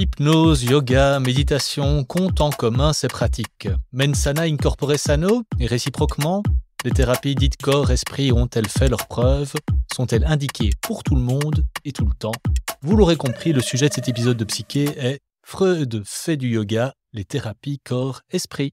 Hypnose, yoga, méditation, comptent en commun ces pratiques. Mensana incorpore sano et réciproquement, les thérapies dites corps-esprit ont-elles fait leurs preuves? Sont-elles indiquées pour tout le monde et tout le temps? Vous l'aurez compris, le sujet de cet épisode de Psyché est Freud fait du yoga, les thérapies corps-esprit.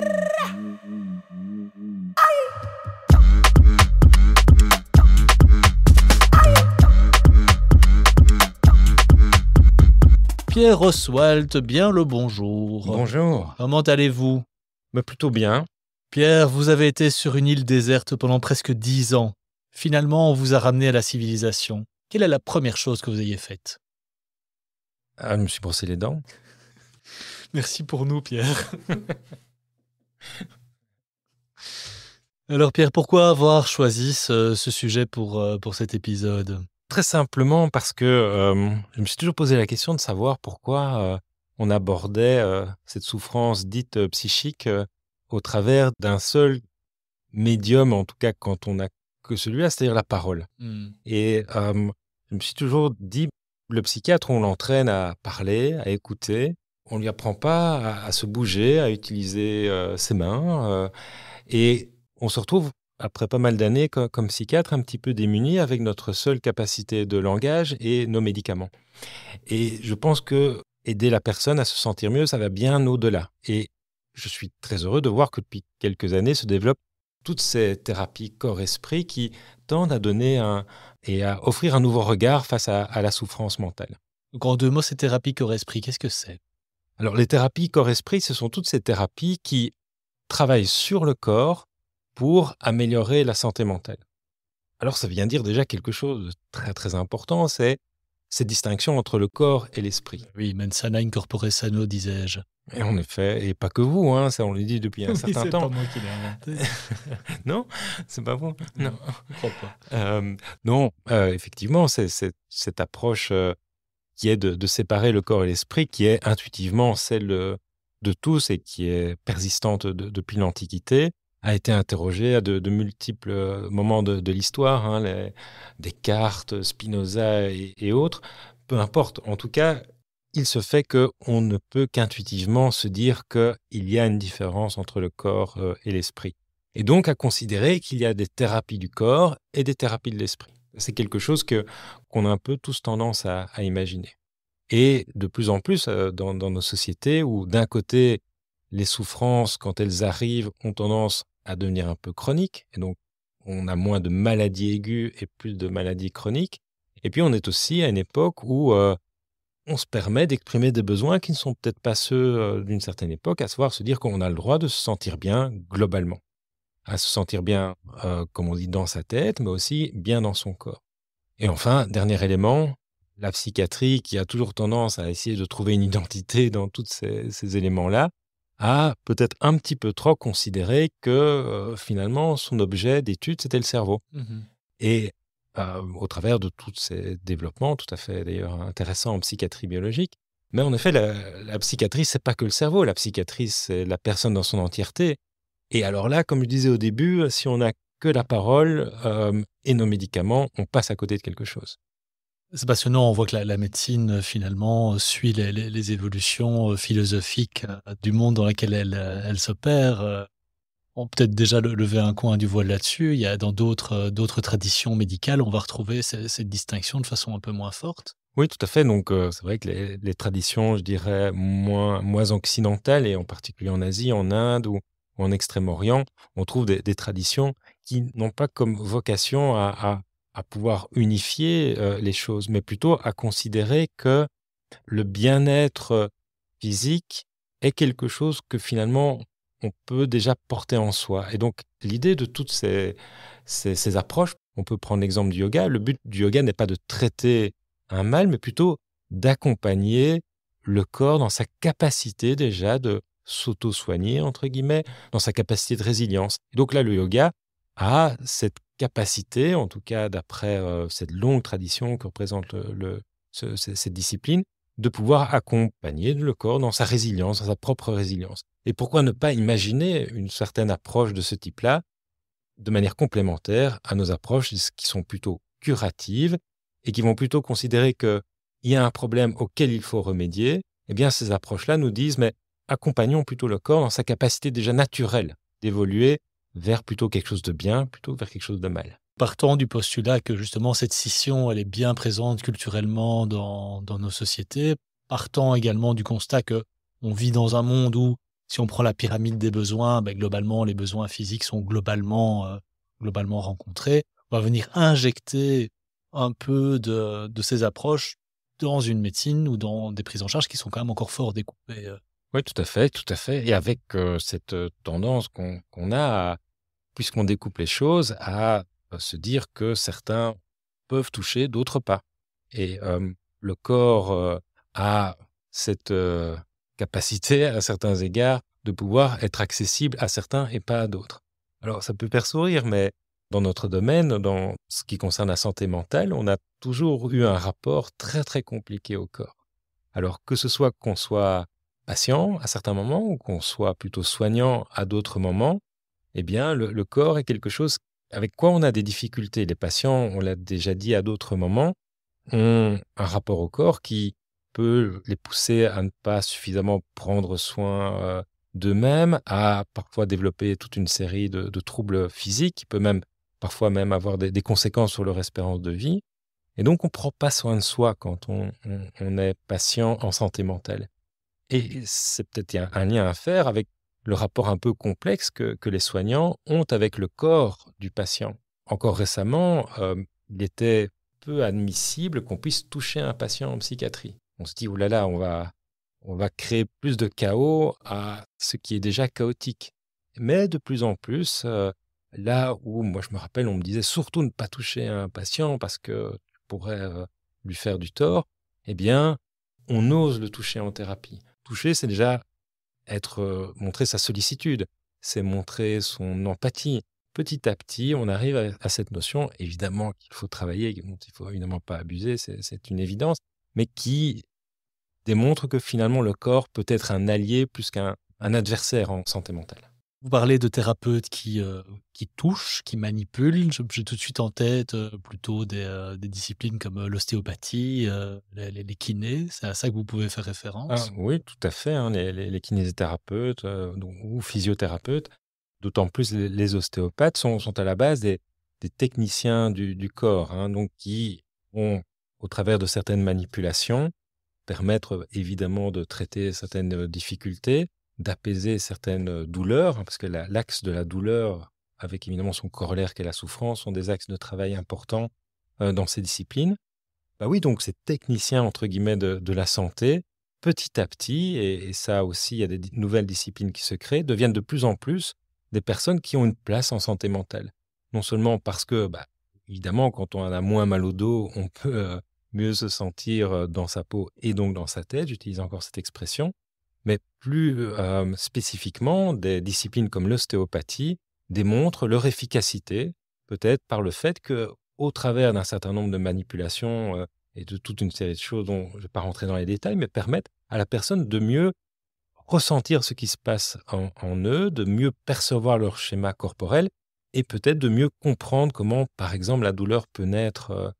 Pierre Oswald, bien le bonjour. Bonjour. Comment allez-vous? Mais plutôt bien. Pierre, vous avez été sur une île déserte pendant presque dix ans. Finalement, on vous a ramené à la civilisation. Quelle est la première chose que vous ayez faite? Ah, je me suis brossé les dents. Merci pour nous, Pierre. Alors, Pierre, pourquoi avoir choisi ce, ce sujet pour, euh, pour cet épisode? Très simplement parce que euh, je me suis toujours posé la question de savoir pourquoi euh, on abordait euh, cette souffrance dite psychique au travers d'un seul médium, en tout cas quand on n'a que celui-là, c'est-à-dire la parole. Hmm. Et je me suis toujours dit, le psychiatre, on l'entraîne à parler, à écouter. On ne lui apprend pas à, à se bouger, à utiliser ses mains. et on se retrouve, après pas mal d'années, co- comme, psychiatre, un petit peu démuni avec notre seule capacité de langage et nos médicaments. Et je pense que aider la personne à se sentir mieux, ça va bien au-delà. Et je suis très heureux de voir que depuis quelques années se développent toutes ces thérapies corps-esprit qui tendent à donner un, et à offrir un nouveau regard face à, à la souffrance mentale. Donc, en deux mots, ces thérapies corps-esprit, qu'est-ce que c'est? Alors, les thérapies corps-esprit, ce sont toutes ces thérapies qui travaillent sur le corps pour améliorer la santé mentale. Alors, ça vient dire déjà quelque chose de très très important, c'est cette distinction entre le corps et l'esprit. Oui, mensana incorpore sano, disais-je. Et en effet, et pas que vous, hein, ça on le dit depuis un certain temps. moi qui l'ai inventé. Non, c'est pas vous. Non. je crois pas. Euh, non, euh, effectivement, c'est c'est- cette approche euh, qui est de, de séparer le corps et l'esprit, qui est intuitivement celle de tous et qui est persistante de- depuis l'Antiquité, a été interrogée à de, multiples euh, moments de, l'histoire, hein, les- Descartes, Spinoza et, autres. Peu importe, en tout cas, il se fait qu'on ne peut qu'intuitivement se dire qu'il y a une différence entre le corps euh, et l'esprit. Et donc à considérer qu'il y a des thérapies du corps et des thérapies de l'esprit. C'est quelque chose que qu'on a un peu tous tendance à, à imaginer. Et de plus en plus euh, dans, dans nos sociétés où d'un côté les souffrances quand elles arrivent ont tendance à devenir un peu chroniques et donc on a moins de maladies aiguës et plus de maladies chroniques. Et puis on est aussi à une époque où euh, on se permet d'exprimer des besoins qui ne sont peut-être pas ceux euh, d'une certaine époque, à savoir se dire qu'on a le droit de se sentir bien globalement à se sentir bien, euh, comme on dit, dans sa tête, mais aussi bien dans son corps. Et enfin, dernier élément, la psychiatrie qui a toujours tendance à essayer de trouver une identité dans tous ces, ces éléments-là, a peut-être un petit peu trop considéré que euh, finalement son objet d'étude, c'était le cerveau. Mhm. Et euh, au travers de tous ces développements, tout à fait d'ailleurs intéressants en psychiatrie biologique, mais en effet, la, la psychiatrie, c'est pas que le cerveau. La psychiatrie, c'est la personne dans son entièreté. Et alors là, comme je disais au début, si on n'a que la parole euh, et nos médicaments, on passe à côté de quelque chose. C'est passionnant, on voit que la, médecine, euh, finalement, euh, suit les, évolutions euh, philosophiques du monde dans lequel elle, elle s'opère. On peut peut-être déjà le- lever un coin du voile là-dessus. Il y a dans d'autres d'autres traditions médicales, on va retrouver ce- cette distinction de façon un peu moins forte. Oui, tout à fait. Donc, c'est vrai que les, traditions, je dirais, moins, moins occidentales, et en particulier en Asie, en Inde ou, en Extrême-Orient, on trouve des, traditions qui n'ont pas comme vocation à- à pouvoir unifier euh, les choses, mais plutôt à considérer que le bien-être physique est quelque chose que finalement on peut déjà porter en soi. Et donc, l'idée de toutes ces, ces, ces approches, on peut prendre l'exemple du yoga, le but du yoga n'est pas de traiter un mal, mais plutôt d'accompagner le corps dans sa capacité déjà de, s'auto-soigner, entre guillemets, dans sa capacité de résilience. Et donc là, le yoga a cette capacité, en tout cas d'après cette longue tradition que représente cette discipline, de pouvoir accompagner le corps dans sa résilience, dans sa propre résilience. Et pourquoi ne pas imaginer une certaine approche de ce type-là de manière complémentaire à nos approches qui sont plutôt curatives et qui vont plutôt considérer qu'il y a un problème auquel il faut remédier, eh bien ces approches-là nous disent mais accompagnons plutôt le corps dans sa capacité déjà naturelle d'évoluer vers plutôt quelque chose de bien, plutôt vers quelque chose de mal. Partant du postulat que justement cette scission, elle est bien présente culturellement dans, nos sociétés, partant également du constat que on vit dans un monde où, si on prend la pyramide des besoins, ben, globalement, les besoins physiques sont globalement, euh, globalement rencontrés, on va venir injecter un peu de, de ces approches dans une médecine ou dans des prises en charge qui sont quand même encore fort découpées. Oui, tout à fait, tout à fait. Et avec cette tendance qu'on a, puisqu'on découpe les choses, à se dire que certains peuvent toucher, d'autres pas. Et le corps a cette capacité, à certains égards, de pouvoir être accessible à certains et pas à d'autres. Alors, ça peut faire sourire, mais dans notre domaine, dans ce qui concerne la santé mentale, on a toujours eu un rapport très, très compliqué au corps. Alors, que ce soit qu'on soit à certains moments ou qu'on soit plutôt soignant à d'autres moments, eh bien, le, corps est quelque chose avec quoi on a des difficultés. Les patients, on l'a déjà dit à d'autres moments, ont un rapport au corps qui peut les pousser à ne pas suffisamment prendre soin euh, d'eux-mêmes, à parfois développer toute une série de, troubles physiques, qui peut même parfois même avoir des, conséquences sur leur espérance de vie. Et donc, on ne prend pas soin de soi quand on, est patient en santé mentale. Et c'est peut-être un lien à faire avec le rapport un peu complexe que, les soignants ont avec le corps du patient. Encore récemment, euh, il était peu admissible qu'on puisse toucher un patient en psychiatrie. On se dit, oh là là, on va, on va créer plus de chaos à ce qui est déjà chaotique. Mais de plus en plus, euh, là où, moi je me rappelle, on me disait surtout ne pas toucher un patient parce que tu pourrais euh, lui faire du tort, eh bien, on ose le toucher en thérapie. Toucher, c'est déjà être montrer sa sollicitude, c'est montrer son empathie. Petit à petit, on arrive à, cette notion, évidemment qu'il faut travailler, dont il faut évidemment pas abuser, c'est une évidence, mais qui démontre que finalement le corps peut être un allié plus qu'un adversaire en santé mentale. Vous parlez de thérapeutes qui, euh, qui touchent, qui manipulent. J'ai tout de suite en tête euh, plutôt des, euh, des, disciplines comme l'ostéopathie, les, les, kinés. C'est à ça que vous pouvez faire référence ah, Oui, tout à fait. Hein, les, les, kinésithérapeutes ou physiothérapeutes. D'autant plus les, ostéopathes sont, sont, à la base des, des techniciens du, du corps, hein, donc qui ont, au travers de certaines manipulations, permettre évidemment de traiter certaines difficultés, d'apaiser certaines douleurs, hein, parce que l'axe de la douleur, avec évidemment son corollaire qui est la souffrance, sont des axes de travail importants dans ces disciplines. Bah oui, donc ces techniciens, entre guillemets, de, la santé, petit à petit, et, ça aussi, il y a des nouvelles disciplines qui se créent, deviennent de plus en plus des personnes qui ont une place en santé mentale. Non seulement parce que, bah, évidemment, quand on a moins mal au dos, on peut mieux se sentir dans sa peau et donc dans sa tête, j'utilise encore cette expression, mais plus spécifiquement, des disciplines comme l'ostéopathie démontrent leur efficacité, peut-être par le fait que, au travers d'un certain nombre de manipulations et de toute une série de choses dont je ne vais pas rentrer dans les détails, mais permettent à la personne de mieux ressentir ce qui se passe en, eux, de mieux percevoir leur schéma corporel et peut-être de mieux comprendre comment, par exemple, la douleur peut naître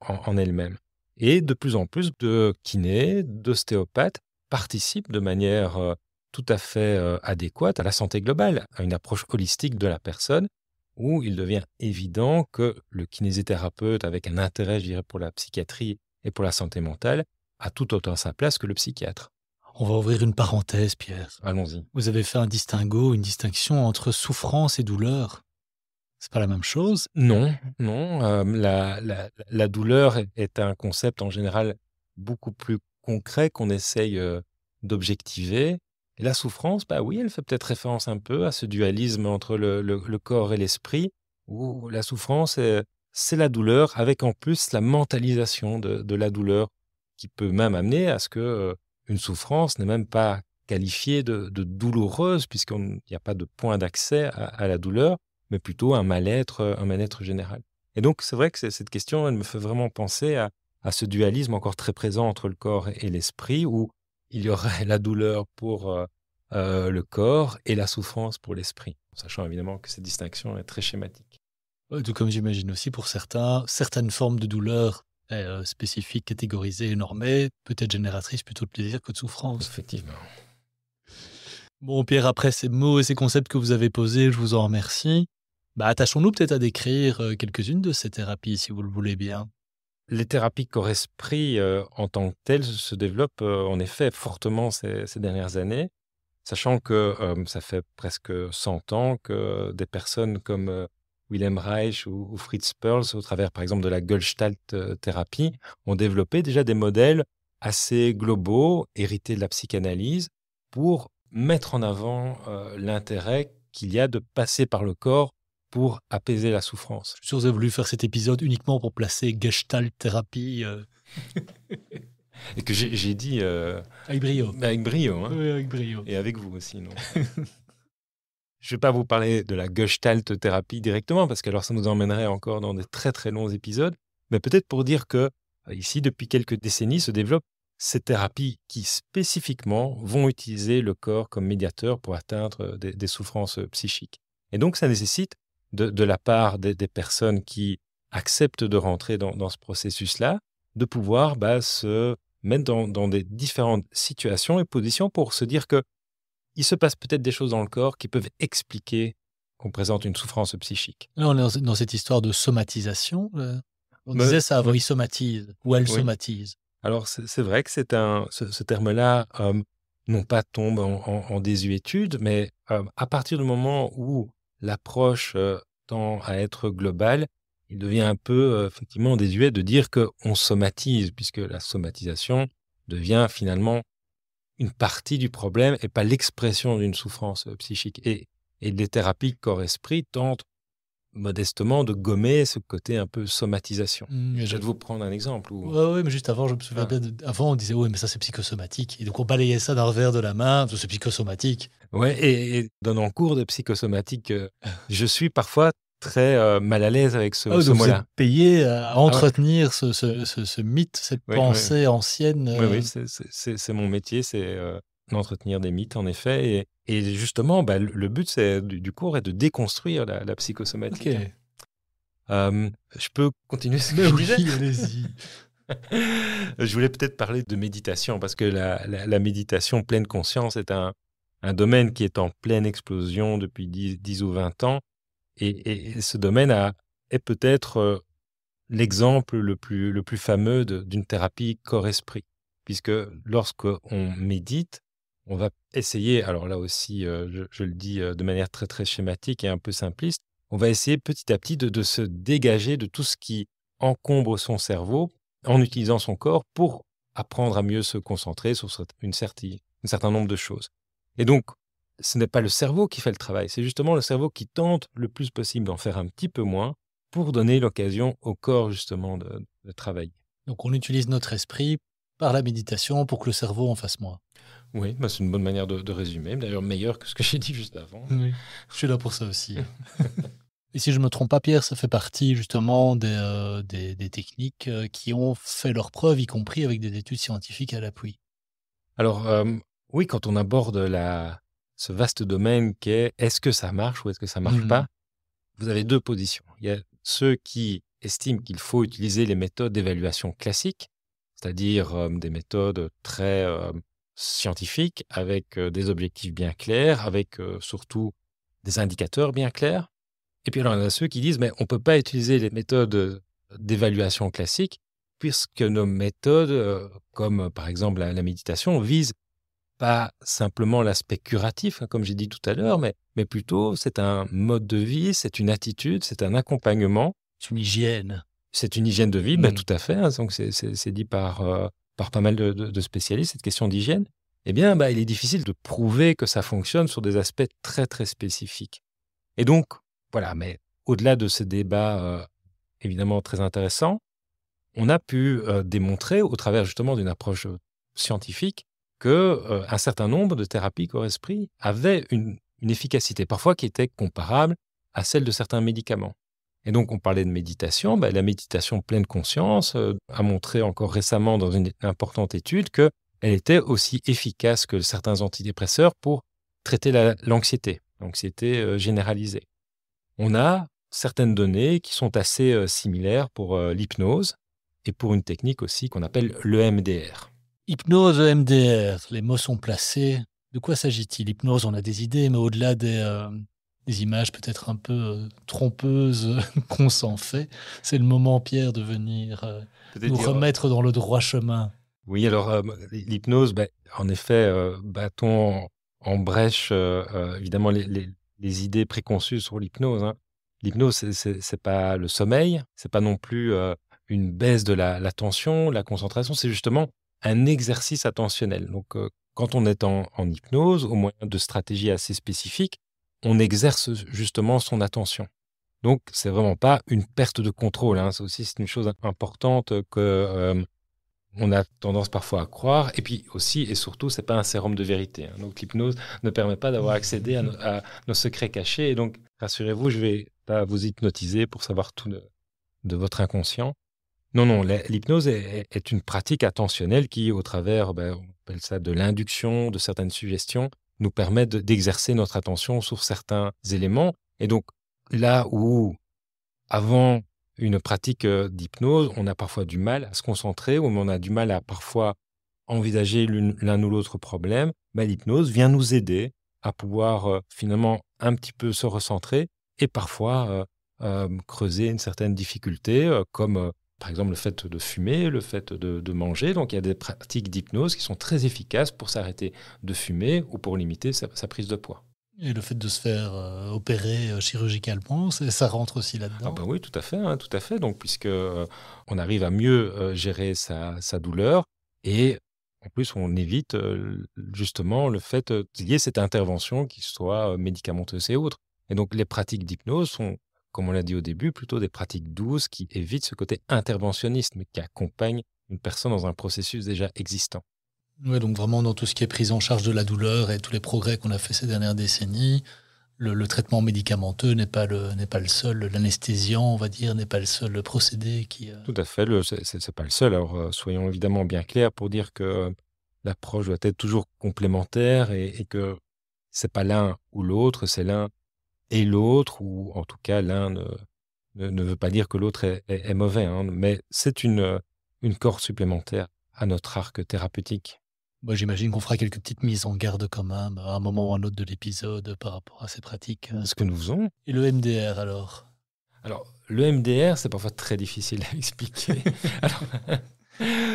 en elle-même. Et de plus en plus de kinés, d'ostéopathes participe de manière euh, tout à fait euh, adéquate à la santé globale, à une approche holistique de la personne, où il devient évident que le kinésithérapeute, avec un intérêt, je dirais, pour la psychiatrie et pour la santé mentale, a tout autant sa place que le psychiatre. On va ouvrir une parenthèse, Pierre. Allons-y. Vous avez fait un distinguo, une distinction entre souffrance et douleur. C'est pas la même chose? Non, non. Euh, la, la, douleur est un concept en général beaucoup plus concret qu'on essaye d'objectiver. La souffrance, bah oui, elle fait peut-être référence un peu à ce dualisme entre le, corps et l'esprit, où la souffrance, c'est la douleur, avec en plus la mentalisation de, la douleur, qui peut même amener à ce que une souffrance n'est même pas qualifier de, douloureuse, puisqu'il n'y a pas de point d'accès à, la douleur, mais plutôt un mal-être, un mal-être général. Et donc, c'est vrai que cette question, elle me fait vraiment penser à, ce dualisme encore très présent entre le corps et l'esprit, où il y aurait la douleur pour euh, euh, le corps et la souffrance pour l'esprit, sachant évidemment que cette distinction est très schématique. Tout comme j'imagine aussi pour certains, certaines formes de douleur euh, spécifiques, catégorisées et normées, peut-être génératrices plutôt de plaisir que de souffrance. Effectivement. Bon, Pierre, après ces mots et ces concepts que vous avez posés, je vous en remercie. Bah, attachons-nous peut-être à décrire quelques-unes de ces thérapies, si vous le voulez bien. Les thérapies corps-esprit en tant que telles se développent en effet fortement ces, dernières années, sachant que ça fait presque 100 ans que des personnes comme Wilhelm Reich ou, Fritz Perls, au travers par exemple de la Gestalt thérapie, ont développé déjà des modèles assez globaux, hérités de la psychanalyse, pour mettre en avant l'intérêt qu'il y a de passer par le corps pour apaiser la souffrance. Je suis sûr que vous avez voulu faire cet épisode uniquement pour placer Gestalt thérapie. Euh. Et que j'ai dit. Euh, avec brio. Avec brio. Hein. Oui, avec brio. Et avec vous aussi, non Je ne vais pas vous parler de la Gestalt thérapie directement, parce que alors ça nous emmènerait encore dans des très très longs épisodes, mais peut-être pour dire que euh, ici, depuis quelques décennies, se développent ces thérapies qui spécifiquement vont utiliser le corps comme médiateur pour atteindre des souffrances psychiques. Et donc, ça nécessite de, la part des, personnes qui acceptent de rentrer dans, ce processus-là, de pouvoir bah, se mettre dans, des différentes situations et positions pour se dire que il se passe peut-être des choses dans le corps qui peuvent expliquer qu'on présente une souffrance psychique. on est dans cette histoire de somatisation. Euh, on disait ça avant, il somatise ou elle somatise. Alors c'est vrai que c'est un ce, terme-là euh, non pas tombe en, désuétude, mais euh, à partir du moment où l'approche tend à être globale, il devient un peu effectivement désuet de dire qu'on somatise, puisque la somatisation devient finalement une partie du problème et pas l'expression d'une souffrance psychique. Et, et les thérapies corps-esprit tentent modestement de gommer ce côté un peu somatisation. Mmh, je vais vous prendre un exemple. Oui, mais juste avant, je me souviens ah. avant on disait oui, mais ça c'est psychosomatique. Et donc on balayait ça d'un revers de la main, c'est psychosomatique. Oui, et, dans un cours de psychosomatique, euh, je suis parfois très euh, mal à l'aise avec ce, ah ce mot-là. payé à ah entretenir ce, ce, mythe, cette pensée ancienne. Oui, oui, euh. c'est mon métier, c'est d'entretenir des mythes, en effet. Et, et justement, bah, le but du, cours est de déconstruire la, psychosomatique. je peux continuer ce que je oui, allez-y. je voulais peut-être parler de méditation parce que la, méditation pleine conscience est un, un, domaine qui est en pleine explosion depuis 10, ou 20 ans. Et, ce domaine a, est peut-être euh, l'exemple le plus, le plus fameux d'une thérapie corps-esprit. Puisque lorsqu'on médite, on va essayer, alors là aussi, euh, je, le dis euh, de manière très très schématique et un peu simpliste, on va essayer petit à petit de, se dégager de tout ce qui encombre son cerveau en utilisant son corps pour apprendre à mieux se concentrer sur une un certain nombre de choses. Et donc, ce n'est pas le cerveau qui fait le travail, c'est justement le cerveau qui tente le plus possible d'en faire un petit peu moins pour donner l'occasion au corps justement de, de travailler. Donc on utilise notre esprit par la méditation pour que le cerveau en fasse moins. Oui, bah, c'est une bonne manière de, résumer, d'ailleurs meilleur que ce que j'ai dit juste avant. Oui, je suis là pour ça aussi. Et si je ne me trompe pas, Pierre, ça fait partie justement des, euh, des, techniques euh, qui ont fait leurs preuves, y compris avec des études scientifiques à l'appui. Alors, euh, oui, quand on aborde la, ce vaste domaine qui est est-ce que ça marche ou est-ce que ça marche mmh. pas, vous avez deux positions. Il y a ceux qui estiment qu'il faut utiliser les méthodes d'évaluation classiques, c'est-à-dire des méthodes très scientifique, avec des objectifs bien clairs, avec surtout des indicateurs bien clairs. Et puis alors, il y en a ceux qui disent, mais on ne peut pas utiliser les méthodes d'évaluation classiques, puisque nos méthodes, comme par exemple la, méditation, visent pas simplement l'aspect curatif, hein, comme j'ai dit tout à l'heure, mais, mais plutôt c'est un mode de vie, c'est une attitude, c'est un accompagnement. C'est une hygiène. C'est une hygiène de vie, ben, mmh. tout à fait. Hein, donc c'est dit par, par pas mal de, spécialistes, cette question d'hygiène, eh bien, bah, il est difficile de prouver que ça fonctionne sur des aspects très, très spécifiques. Et donc, voilà, mais au-delà de ces débats euh, évidemment très intéressants, on a pu euh, démontrer, au travers justement d'une approche euh, scientifique, que un certain nombre de thérapies corps-esprit avaient une, efficacité, parfois qui était comparable à celle de certains médicaments. Et donc, on parlait de méditation. Ben, la méditation pleine conscience a montré encore récemment dans une importante étude qu'elle était aussi efficace que certains antidépresseurs pour traiter l'anxiété, l'anxiété généralisée. On a certaines données qui sont assez similaires pour l'hypnose et pour une technique aussi qu'on appelle l'EMDR. Hypnose, EMDR, les mots sont placés. De quoi s'agit-il? Hypnose, on a des idées, mais au-delà des, euh, images peut-être un peu euh, trompeuses qu'on s'en fait, c'est le moment, Pierre, de venir euh, nous remettre dans le droit chemin. Oui, alors l'hypnose, ben, en effet, bâton en brèche, évidemment, les, idées préconçues sur l'hypnose. Hein. L'hypnose, ce n'est pas le sommeil, c'est pas non plus une baisse de la tension, la concentration, c'est justement un exercice attentionnel. Donc, quand on est en, hypnose, au moyen de stratégies assez spécifiques, on exerce justement son attention. Donc, c'est vraiment pas une perte de contrôle. Hein. C'est aussi une chose importante que on a tendance parfois à croire. Et puis aussi et surtout, c'est pas un sérum de vérité. Hein. Donc, l'hypnose ne permet pas d'avoir accédé à, nos secrets cachés. Et donc, rassurez-vous, je vais pas vous hypnotiser pour savoir tout de votre inconscient. Non, non, l'hypnose est, une pratique attentionnelle qui, au travers, ben, on appelle ça de l'induction, de certaines suggestions, nous permet d'exercer notre attention sur certains éléments. Et donc, là où, avant une pratique euh, d'hypnose, on a parfois du mal à se concentrer, ou on a du mal à parfois envisager l'un ou l'autre problème, ben, l'hypnose vient nous aider à pouvoir euh, finalement un petit peu se recentrer et parfois euh, creuser une certaine difficulté, comme par exemple le fait de fumer, le fait de, manger. Donc il y a des pratiques d'hypnose qui sont très efficaces pour s'arrêter de fumer ou pour limiter sa, prise de poids. Et le fait de se faire euh, opérer euh, chirurgicalement, ça rentre aussi là-dedans? Ah bah oui, tout à fait, hein, tout à fait. Donc puisque euh, on arrive à mieux gérer sa, douleur et en plus on évite justement le fait qu'il y ait cette intervention qui soit médicamenteuse et autre. Et donc les pratiques d'hypnose sont comme on l'a dit au début, plutôt des pratiques douces qui évitent ce côté interventionniste, mais qui accompagnent une personne dans un processus déjà existant. Oui, donc vraiment dans tout ce qui est prise en charge de la douleur et tous les progrès qu'on a fait ces dernières décennies, le, traitement médicamenteux n'est pas le n'est pas le seul, l'anesthésiant, on va dire, n'est pas le seul procédé qui. Euh, tout à fait, ce n'est pas le seul. Alors euh, soyons évidemment bien clairs pour dire que l'approche doit être toujours complémentaire et, et que c'est pas l'un ou l'autre, c'est l'un et l'autre, ou en tout cas l'un ne, ne, veut pas dire que l'autre est, mauvais, hein, mais c'est une, une corde supplémentaire à notre arc thérapeutique. Moi, j'imagine qu'on fera quelques petites mises en garde quand même à un moment ou à un autre de l'épisode par rapport à ces pratiques. Ce que nous faisons. Et le MDR alors? Alors, le MDR, c'est parfois très difficile à expliquer. alors,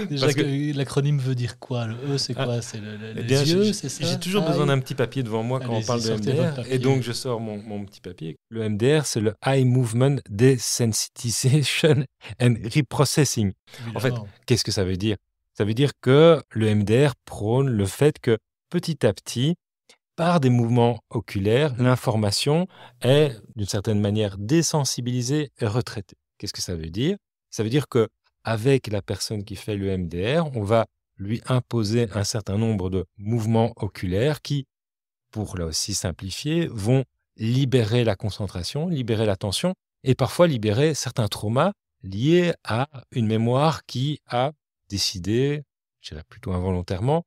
Déjà, l'acronyme veut dire quoi Le E, c'est ah, quoi C'est le, le, les yeux, c'est ça? J'ai toujours besoin d'un petit papier devant moi quand on parle de MDR. Et donc, je sors mon, mon, petit papier. Le MDR, c'est le Eye Movement Desensitization and Reprocessing. En fait, qu'est-ce que ça veut dire? Ça veut dire que le MDR prône le fait que petit à petit, par des mouvements oculaires, l'information est d'une certaine manière désensibilisée et retraitée. Qu'est-ce que ça veut dire? Ça veut dire que avec la personne qui fait le MDR, on va lui imposer un certain nombre de mouvements oculaires qui, pour là aussi simplifier, vont libérer la concentration, libérer l'attention et parfois libérer certains traumas liés à une mémoire qui a décidé, je dirais plutôt involontairement,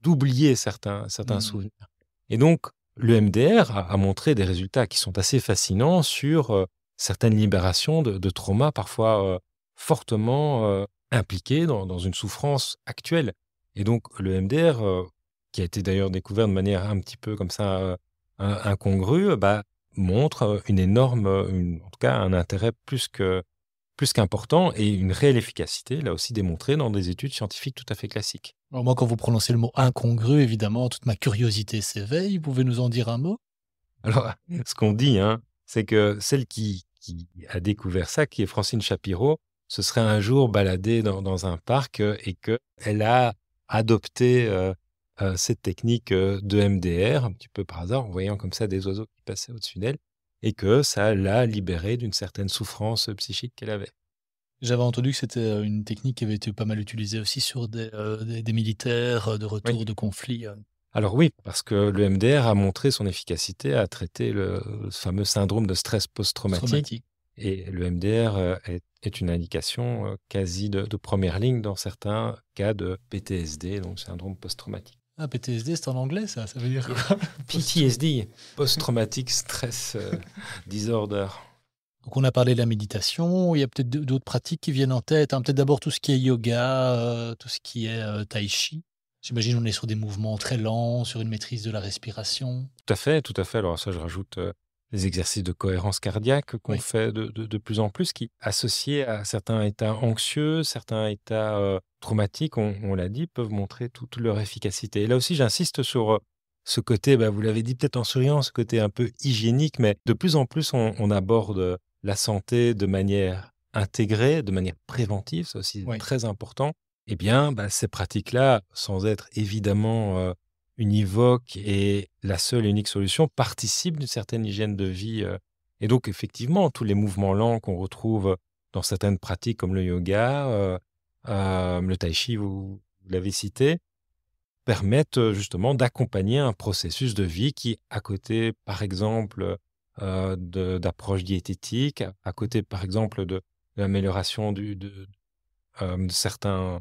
d'oublier certains, certains mmh. souvenirs. Et donc, le MDR a, montré des résultats qui sont assez fascinants sur euh, certaines libérations de, traumas parfois euh, fortement euh, impliqué dans, une souffrance actuelle. Et donc le MDR, euh, qui a été d'ailleurs découvert de manière un petit peu comme ça euh, incongrue, bah, montre une énorme, en tout cas un intérêt plus que plus qu'important et une réelle efficacité, là aussi démontrée dans des études scientifiques tout à fait classiques. Alors moi, quand vous prononcez le mot incongru, évidemment, toute ma curiosité s'éveille. Vous pouvez nous en dire un mot? Alors, ce qu'on dit, hein, c'est que celle qui, qui a découvert ça, qui est Francine Shapiro, se serait un jour baladée dans, un parc euh, et qu'elle a adopté euh, euh, cette technique de MDR, un petit peu par hasard, en voyant comme ça des oiseaux qui passaient au-dessus d'elle, et que ça l'a libérée d'une certaine souffrance psychique qu'elle avait. J'avais entendu que c'était une technique qui avait été pas mal utilisée aussi sur des, des, militaires de retour de conflit. Alors oui, parce que le MDR a montré son efficacité à traiter le, fameux syndrome de stress post-traumatique. Et le MDR est, une indication quasi de, première ligne dans certains cas de PTSD, donc syndrome post-traumatique. Ah, PTSD, c'est en anglais, ça Ça veut dire quoi? PTSD, Post-Traumatic Stress Disorder. Donc on a parlé de la méditation, il y a peut-être d'autres pratiques qui viennent en tête. Hein. Peut-être d'abord tout ce qui est yoga, euh, tout ce qui est euh, tai chi. J'imagine on est sur des mouvements très lents, sur une maîtrise de la respiration. Tout à fait, tout à fait. Alors ça, je rajoute euh, les exercices de cohérence cardiaque qu'on fait de, de, plus en plus, qui associés à certains états anxieux, certains états traumatiques, on, l'a dit, peuvent montrer toute leur efficacité. Et là aussi, j'insiste sur ce côté, bah, vous l'avez dit peut-être en souriant, ce côté un peu hygiénique, mais de plus en plus, on, on aborde la santé de manière intégrée, de manière préventive, c'est aussi très important, eh bien, bah, ces pratiques-là, sans être évidemment euh, univoques et la seule et unique solution, participent d'une certaine hygiène de vie. Euh. et donc, effectivement, tous les mouvements lents qu'on retrouve dans certaines pratiques comme le yoga, euh, le tai chi, vous l'avez cité, permettent justement d'accompagner un processus de vie qui, à côté, par exemple, euh, d'approches diététiques, à côté, par exemple, de, l'amélioration de, euh, certains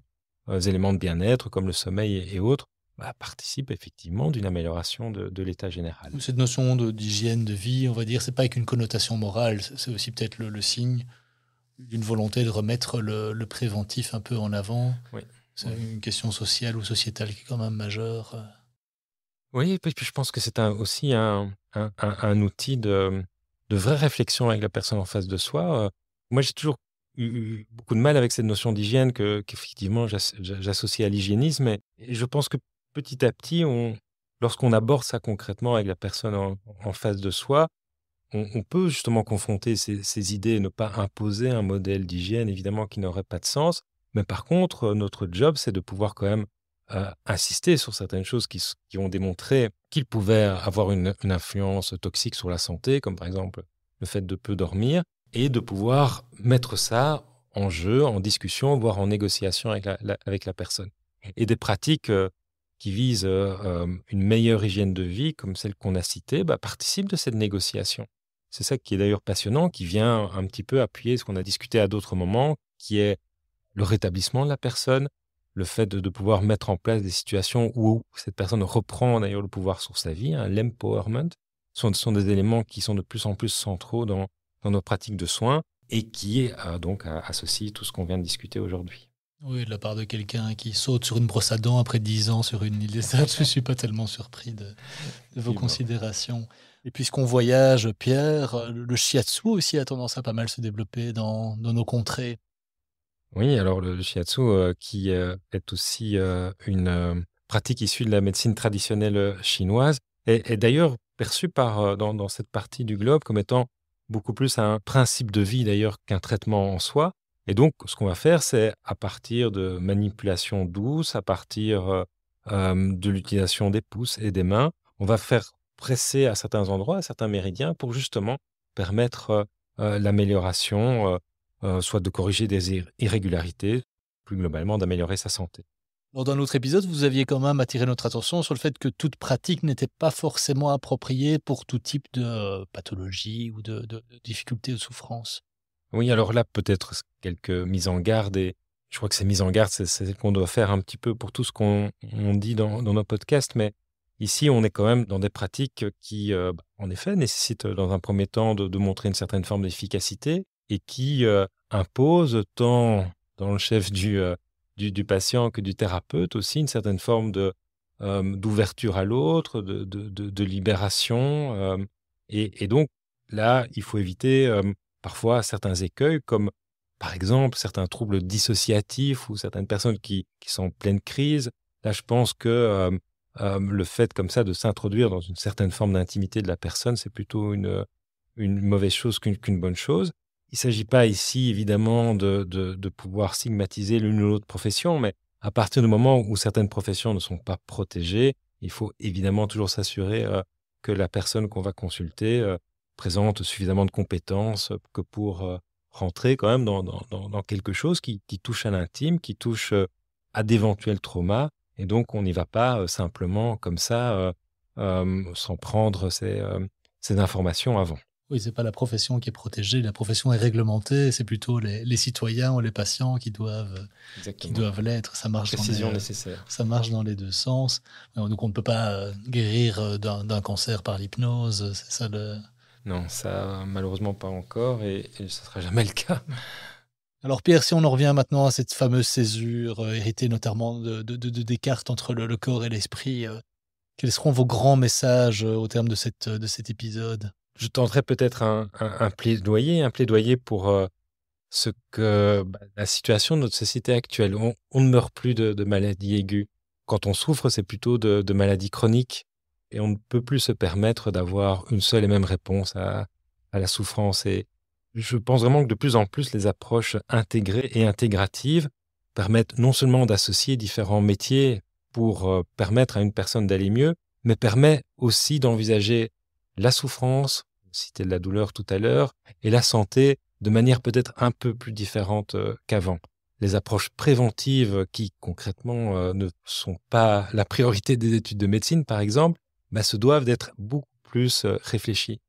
euh, éléments de bien-être, comme le sommeil et, autres, bah, participe effectivement d'une amélioration de, l'état général. Cette notion d'hygiène de, vie, on va dire, c'est pas avec une connotation morale, c'est aussi peut-être le, signe d'une volonté de remettre le, préventif un peu en avant. C'est une question sociale ou sociétale qui est quand même majeure. Oui, puis je pense que c'est aussi un, un, outil de, de vraie réflexion avec la personne en face de soi. Euh, moi, j'ai toujours eu, beaucoup de mal avec cette notion d'hygiène que, qu'effectivement j'associe à l'hygiénisme. Et, je pense que petit à petit, on, lorsqu'on aborde ça concrètement avec la personne en, face de soi, on, peut justement confronter ces, idées et ne pas imposer un modèle d'hygiène, évidemment, qui n'aurait pas de sens. Mais par contre, notre job, c'est de pouvoir quand même insister sur certaines choses qui, ont démontré qu'ils pouvaient avoir une, influence toxique sur la santé, comme par exemple le fait de peu dormir, et de pouvoir mettre ça en jeu, en discussion, voire en négociation avec la, avec la personne. Et des pratiques euh, qui visent euh, une meilleure hygiène de vie, comme celle qu'on a citée, bah, participent de cette négociation. C'est ça qui est d'ailleurs passionnant, qui vient un petit peu appuyer ce qu'on a discuté à d'autres moments, qui est le rétablissement de la personne, le fait de, pouvoir mettre en place des situations où cette personne reprend d'ailleurs le pouvoir sur sa vie, hein, l'empowerment, sont, sont des éléments qui sont de plus en plus centraux dans, nos pratiques de soins et qui est euh, donc associé tout ce qu'on vient de discuter aujourd'hui. Oui, de la part de quelqu'un qui saute sur une brosse à dents après dix ans sur une île déserte, je ne suis pas tellement surpris de, vos considérations. Et puisqu'on voyage, Pierre, le shiatsu aussi a tendance à pas mal se développer dans, dans nos contrées. Oui, alors le shiatsu, euh, qui euh, est aussi euh, une pratique issue de la médecine traditionnelle chinoise, est, d'ailleurs perçu par, dans, cette partie du globe comme étant beaucoup plus un principe de vie d'ailleurs qu'un traitement en soi. Et donc, ce qu'on va faire, c'est à partir de manipulations douces, à partir de l'utilisation des pouces et des mains, on va faire presser à certains endroits, à certains méridiens, pour justement permettre l'amélioration euh, soit de corriger des irrégularités, plus globalement d'améliorer sa santé. Dans un autre épisode, vous aviez quand même attiré notre attention sur le fait que toute pratique n'était pas forcément appropriée pour tout type de euh, pathologie ou de, de, de difficultés ou de souffrance. Oui, alors là, peut-être quelques mises en garde, et je crois que ces mises en garde, c'est ce qu'on doit faire un petit peu pour tout ce qu'on dit dans, nos podcasts, mais ici, on est quand même dans des pratiques qui, euh, en effet, nécessitent dans un premier temps de montrer une certaine forme d'efficacité, et qui euh, impose tant dans le chef du, euh, du, patient que du thérapeute aussi une certaine forme de, euh, d'ouverture à l'autre, de, de, libération. Et, donc là, il faut éviter parfois certains écueils comme par exemple certains troubles dissociatifs ou certaines personnes qui, qui sont en pleine crise. Là, je pense que le fait comme ça de s'introduire dans une certaine forme d'intimité de la personne, c'est plutôt une, une mauvaise chose qu'une bonne chose. Il ne s'agit pas ici, évidemment, de, de, pouvoir stigmatiser l'une ou l'autre profession, mais à partir du moment où certaines professions ne sont pas protégées, il faut évidemment toujours s'assurer euh, que la personne qu'on va consulter euh, présente suffisamment de compétences que pour euh, rentrer quand même dans, dans, quelque chose qui, touche à l'intime, qui touche euh, à d'éventuels traumas. Et donc, on n'y va pas euh, simplement comme ça, sans prendre ces, ces informations avant. Oui, c'est pas la profession qui est protégée, la profession est réglementée, c'est plutôt les, citoyens ou les patients qui doivent, qui doivent l'être. Ça marche Précision dans les, nécessaire. Ça marche dans les deux sens. Donc on ne peut pas guérir d'un cancer par l'hypnose, c'est ça le... Non, ça malheureusement pas encore et, ce ne sera jamais le cas. Alors Pierre, si on en revient maintenant à cette fameuse césure euh, héritée notamment de, Descartes entre le, corps et l'esprit, euh, quels seront vos grands messages euh, au terme de, cette, de cet épisode? Je tenterai peut-être un, plaidoyer, un plaidoyer pour ce que bah, la situation de notre société actuelle. On, ne meurt plus de, maladies aiguës. Quand on souffre, c'est plutôt de maladies chroniques et on ne peut plus se permettre d'avoir une seule et même réponse à, la souffrance. Et je pense vraiment que de plus en plus, les approches intégrées et intégratives permettent non seulement d'associer différents métiers pour euh, permettre à une personne d'aller mieux, mais permet aussi d'envisager la souffrance, citer de la douleur tout à l'heure, et la santé de manière peut-être un peu plus différente euh, qu'avant. Les approches préventives qui concrètement euh, ne sont pas la priorité des études de médecine, par exemple, bah, se doivent d'être beaucoup plus réfléchis.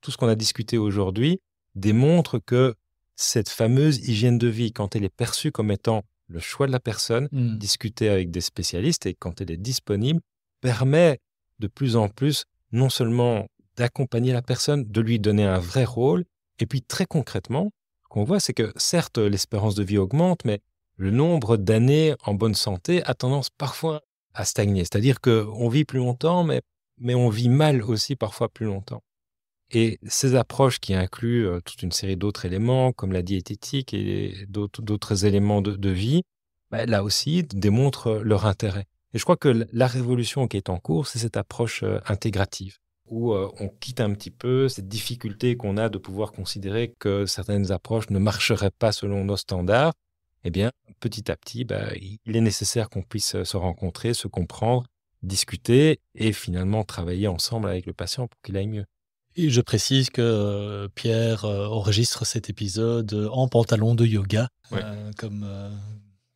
Tout ce qu'on a discuté aujourd'hui démontre que cette fameuse hygiène de vie, quand elle est perçue comme étant le choix de la personne, mmh. discuter avec des spécialistes et quand elle est disponible, permet de plus en plus non seulement d'accompagner la personne, de lui donner un vrai rôle, et puis très concrètement, ce qu'on voit, c'est que certes, l'espérance de vie augmente, mais le nombre d'années en bonne santé a tendance parfois à stagner. C'est-à-dire qu'on vit plus longtemps, mais mais on vit mal aussi parfois plus longtemps. Et ces approches qui incluent euh, toute une série d'autres éléments, comme la diététique et d'autres éléments de, vie, bah, là aussi démontrent leur intérêt. Et je crois que la révolution qui est en cours, c'est cette approche euh, intégrative, où euh, on quitte un petit peu cette difficulté qu'on a de pouvoir considérer que certaines approches ne marcheraient pas selon nos standards. Eh bien, petit à petit, bah, il est nécessaire qu'on puisse se rencontrer, se comprendre discuter et finalement travailler ensemble avec le patient pour qu'il aille mieux. Et je précise que euh, Pierre euh, enregistre cet épisode euh, en pantalon de yoga, comme,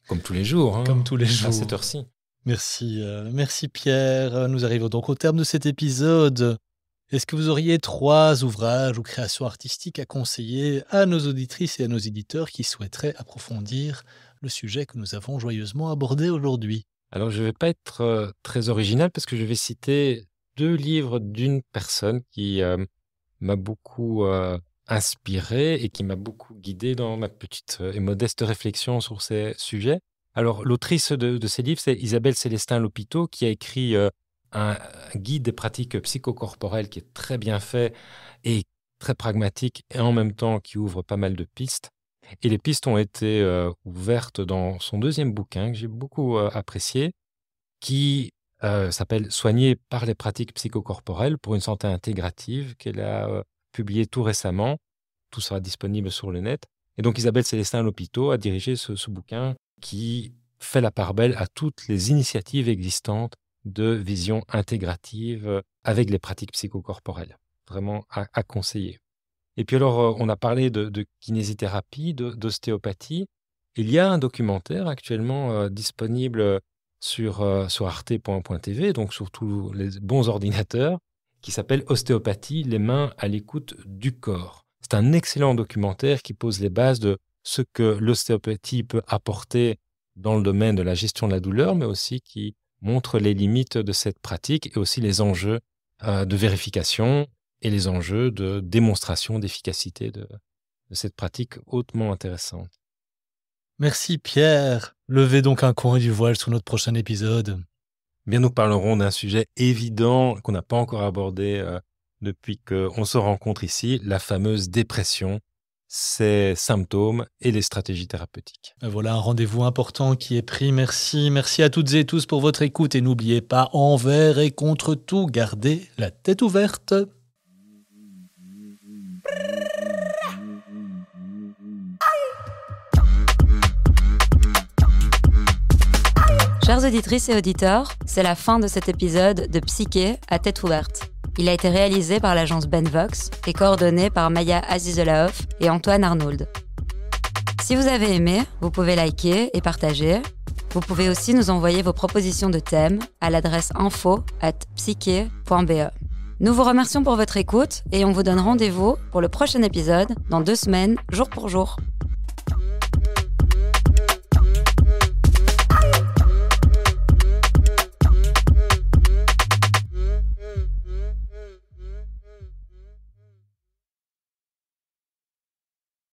comme tous les jours. Hein, comme tous les jours. À cette heure-ci. Merci, merci Pierre. Nous arrivons donc au terme de cet épisode. Est-ce que vous auriez trois ouvrages ou créations artistiques à conseiller à nos auditrices et à nos éditeurs qui souhaiteraient approfondir le sujet que nous avons joyeusement abordé aujourd'hui? Alors, je ne vais pas être très original parce que je vais citer deux livres d'une personne qui m'a beaucoup inspiré et qui m'a beaucoup guidé dans ma petite et modeste réflexion sur ces sujets. Alors, l'autrice de, ces livres, c'est Isabelle Célestin Lopito, qui a écrit un guide des pratiques psychocorporelles qui est très bien fait et très pragmatique et en même temps qui ouvre pas mal de pistes. Et les pistes ont été euh, ouvertes dans son deuxième bouquin que j'ai beaucoup euh, apprécié, qui euh, s'appelle Soigner par les pratiques psychocorporelles pour une santé intégrative, qu'elle a publié tout récemment. Tout sera disponible sur le net. Et donc Isabelle Célestin Lopito a dirigé ce, bouquin qui fait la part belle à toutes les initiatives existantes de vision intégrative avec les pratiques psychocorporelles. Vraiment à conseiller. Et puis alors, euh, on a parlé de, kinésithérapie, d'ostéopathie. Il y a un documentaire actuellement euh, disponible sur, euh, sur arte.tv, donc sur tous les bons ordinateurs, qui s'appelle Ostéopathie, les mains à l'écoute du corps. C'est un excellent documentaire qui pose les bases de ce que l'ostéopathie peut apporter dans le domaine de la gestion de la douleur, mais aussi qui montre les limites de cette pratique et aussi les enjeux de vérification et les enjeux de démonstration d'efficacité de, cette pratique hautement intéressante. Merci Pierre. Levez donc un coin du voile sur notre prochain épisode. Bien, nous parlerons d'un sujet évident qu'on n'a pas encore abordé euh, depuis qu'on se rencontre ici, la fameuse dépression, ses symptômes et les stratégies thérapeutiques. Voilà un rendez-vous important qui est pris. Merci. Merci à toutes et tous pour votre écoute et n'oubliez pas, envers et contre tout, gardez la tête ouverte. Chers auditrices et auditeurs, c'est la fin de cet épisode de Psyché à tête ouverte. Il a été réalisé par l'agence Benvox et coordonné par Maya Azizolaoff et Antoine Arnould. Si vous avez aimé, vous pouvez liker et partager. Vous pouvez aussi nous envoyer vos propositions de thèmes à l'adresse info at psyche.be. Nous vous remercions pour votre écoute et on vous donne rendez-vous pour le prochain épisode dans deux semaines, jour pour jour.